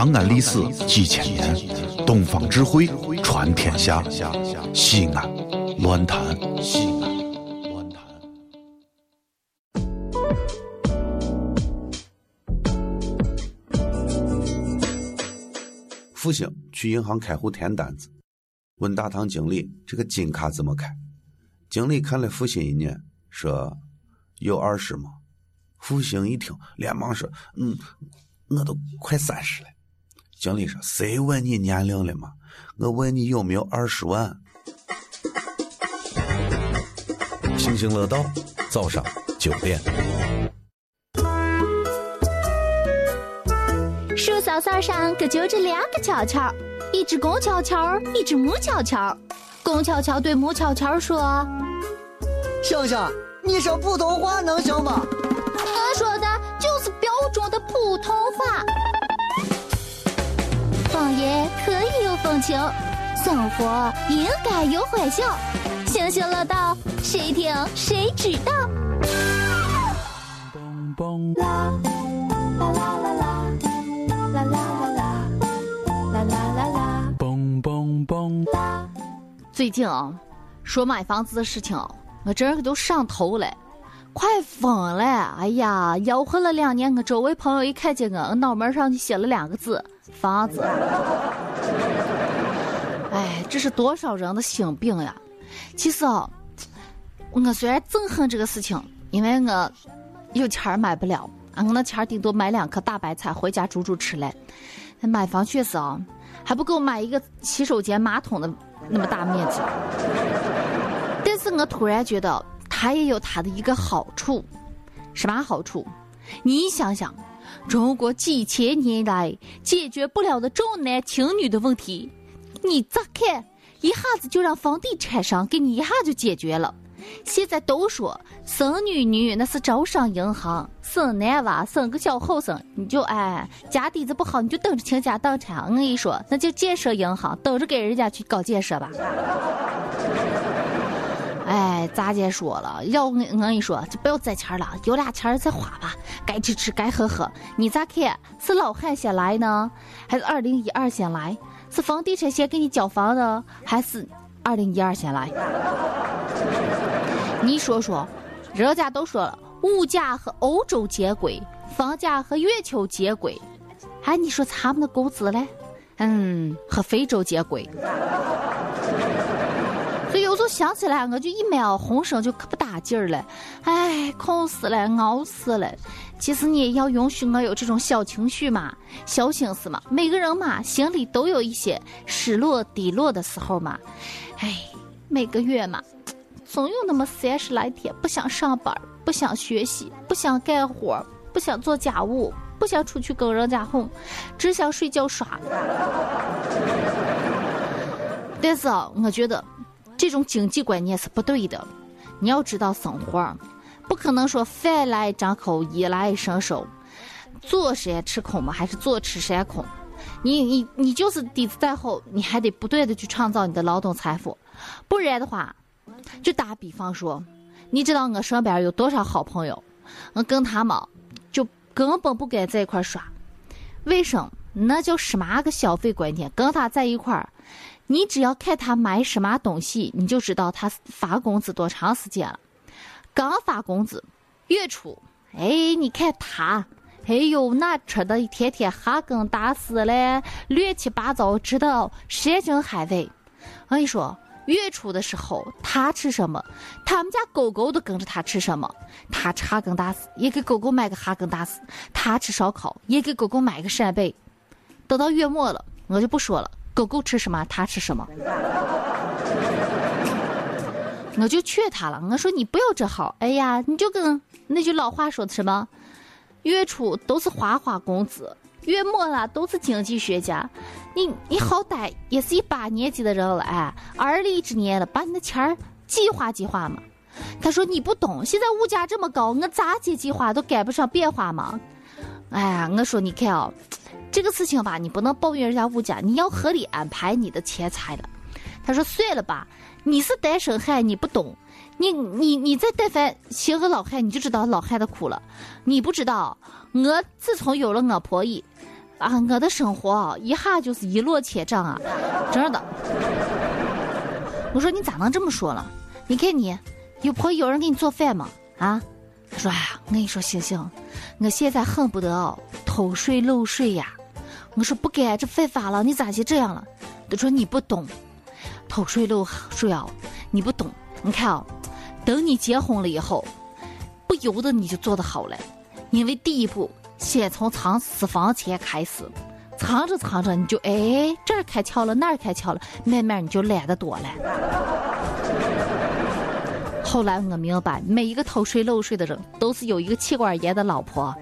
长安历史几千年，东方智慧传天下。西安，乱谈西安，乱谈。复兴去银行开户填单子，问大堂经理：“这个金卡怎么开？”经理看了复兴一眼，说：“有二十吗？”复兴一听，连忙说：“嗯，我都快三十了。”经理说：“谁问你年龄了吗？我问你有没有二十万。”津津乐道，早上九点。树梢梢上可就着两个巧巧，一只公巧巧，一只母巧巧。公巧巧对母巧巧说：“星星，你说普通话能行吗？”情，生活应该有欢笑。星星乐道，谁听谁知道。啦啦啦啦啦，啦啦啦啦，啦啦啦啦。嘣嘣嘣！最近啊，说买房子的事情，我这儿都上头了，快疯了！哎呀，吆喝了两年，我周围朋友一看见我，我脑门上就写了两个字：房子。哎，这是多少人的心病呀！其实啊，我虽然憎恨这个事情，因为我有钱买不了，啊，我那钱顶多买两颗大白菜回家煮煮吃嘞。买房确实啊，还不够买一个洗手间马桶的那么大面积。但是我突然觉得它也有它的一个好处，什么好处？你想想，中国几千年来解决不了的重男轻女的问题，你咋看？一下子就让房地产商给你一下就解决了。现在都说生女女那是招商银行，生男娃生个小后生，你就哎家底子不好，你就等着倾家荡产。我跟你说，那就建设银行，等着给人家去搞建设吧。哎，咋姐说了，要我我跟你说，就不要攒钱了，有俩钱再花吧，该吃吃，该喝喝。你咋看？是老汉先来呢，还是二零一二先来？是房地产先给你交房呢，还是二零一二先来？你说说，人家都说了，物价和欧洲接轨，房价和月球接轨，哎，你说他们的工资嘞？嗯，和非洲接轨。所以有时候想起来，我就一秒浑身就可不打劲儿了，哎，困死了，熬死了。其实你也要允许我有这种小情绪嘛，小心思嘛。每个人嘛，心里都有一些失落、低落的时候嘛。哎，每个月嘛，总有那么三十来天不想上班，不想学习，不想干活，不想做家务，不想出去跟人家混，只想睡觉耍。但是啊，我觉得。这种经济观念是不对的，你要知道生活，不可能说饭来张口，衣来伸手，坐山吃空嘛，还是坐吃山空。你你你就是底子再厚，你还得不断的去创造你的劳动财富，不然的话，就打比方说，你知道我身边有多少好朋友，我跟他们就根本不该在一块耍，为什么？那叫什么个消费观念？跟他在一块儿。你只要看他买什么东西，你就知道他发工资多长时间了。刚发工资，月初，哎，你看他，哎呦，那吃的一天天哈根达斯嘞，乱七八糟，知道山珍海味。我跟你说，月初的时候他吃什么，他们家狗狗都跟着他吃什么。他吃哈根达斯，也给狗狗买个哈根达斯；他吃烧烤，也给狗狗买个扇贝。等到月末了，我就不说了。狗狗吃什么，他吃什么。我就劝他了，我说你不要这好，哎呀，你就跟那句老话说的什么，月初都是花花公子，月末了都是经济学家。你你好歹也是一把年纪的人了，哎，而立之年了，把你的钱儿计划计划嘛。他说你不懂，现在物价这么高，我咋接计划都赶不上变化嘛。哎呀，我说你看啊。这个事情吧，你不能抱怨人家物价，你要合理安排你的钱财了。他说：“算了吧，你是单身汉，你不懂。你你你再但凡寻个老汉，你就知道老汉的苦了。你不知道，我自从有了我婆姨，啊，我的生活一下就是一落千丈啊，真的。我说你咋能这么说了？你看你，有婆有人给你做饭吗？啊？他说：“哎呀，我跟你说，星星，我现在恨不得偷税漏税呀。”我说：“不该，这犯法了，你咋就这样了？”他说：“你不懂，偷税漏税啊，你不懂。你看啊，等你结婚了以后，不由得你就做得好了，因为第一步先从藏私房钱开始，藏着藏着你就哎这儿开窍了，那儿开窍了，慢慢你就懒得多了。”后来我明白，每一个偷税漏税的人都是有一个气管炎的老婆。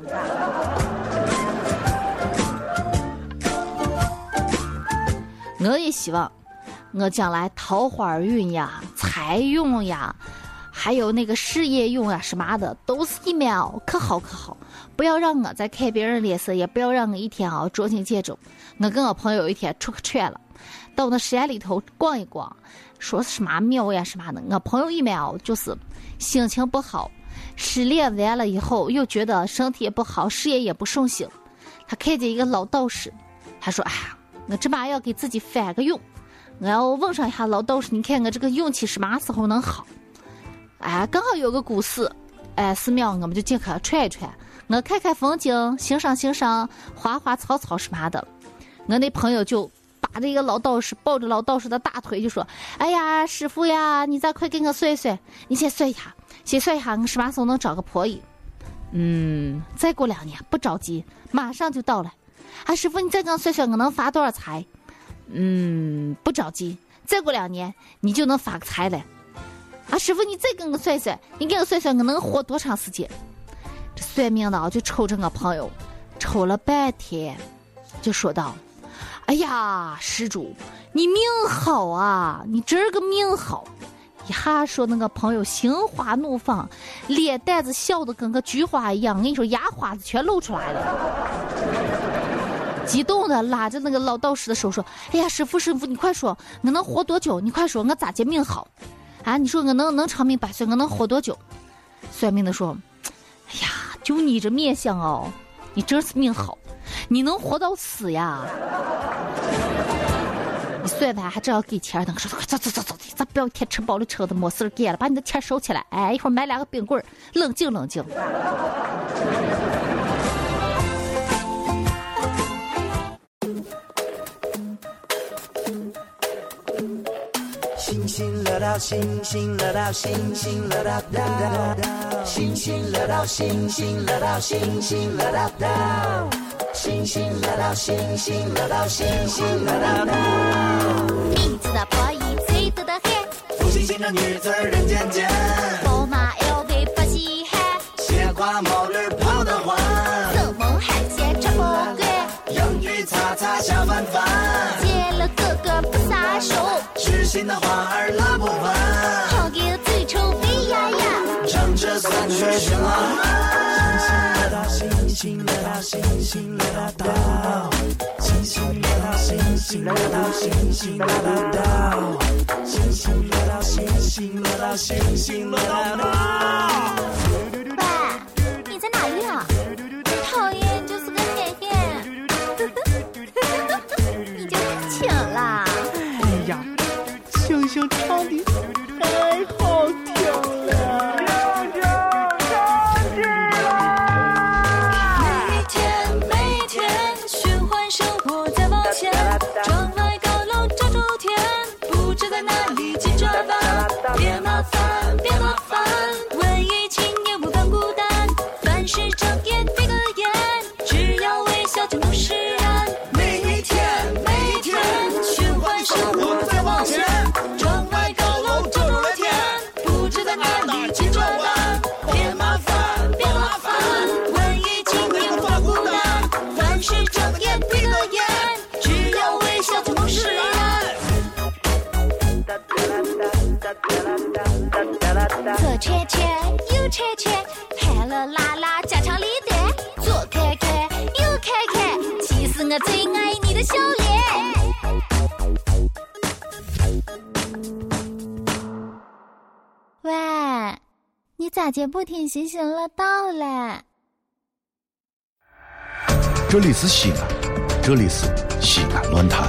我也希望，我将来桃花运呀、财运呀，还有那个事业运呀什么的，都是一面，可好可好。不要让我再看别人脸色，也不要让我一天啊捉襟见肘。我跟我朋友一天出去劝了，到那山里头逛一逛。说什么庙呀什么的，我朋友一面哦，就是心情不好，失恋完了以后又觉得身体也不好，事业也不顺心。他看见一个老道士，他说：“哎呀，我这把要给自己翻个运，我要问上一下老道士，你看我这个运气什么时候能好？”哎，刚好有个古寺，哎，寺庙我们就进去串一串，我看看风景，欣赏欣赏花花草草什么的。我那朋友就。把这个老道士抱着老道士的大腿就说：“哎呀，师傅呀，你再快给我算算，你先算一下，先算一下，我什么时候能找个婆姨？嗯，再过两年，不着急，马上就到了。啊，师傅，你再给我算算，我能发多少财？嗯，不着急，再过两年你就能发个财了。啊，师傅，你再给我算算，你给我算算，我能活多长时间？这算命的就瞅着我朋友，瞅了半天，就说道。”哎呀，施主，你命好啊！你这个命好，一下说那个朋友心花怒放，脸蛋子笑得跟个菊花一样。我跟你说，牙花子全露出来了，激动的拉着那个老道士的手说：“哎呀，师傅师傅，你快说，我能活多久？你快说，我咋接命好？啊，你说我能能长命百岁？我能活多久？”算命的说：“哎呀，就你这面相哦，你真是命好。”你能活到死呀？你算完还正要给钱呢，说走走走走的，咱不要一天吃饱了撑的没事干了，把你的钱收起来。哎，一会儿买两个冰棍冷静冷静。星星乐道，星星乐道，星星乐道道，星星乐道，星星乐道，星星乐道道。星星乐道，星星乐道，星星乐道道。你知道婆姨最多的很，福星星的女子人间间。宝马 LV 不稀罕，斜挎毛驴跑得欢。生猛海鲜吃不惯，洋芋擦擦小饭饭。见了哥哥不撒手，痴心的花儿拉不完。好个嘴臭肥呀呀，唱着三缺十啊。星星星星星星星星星星星星星星星星乐道道。星星唱的太好听了。你的笑脸。喂，你咋就不听行行乐道嘞？这里是西安，这里是西安论坛。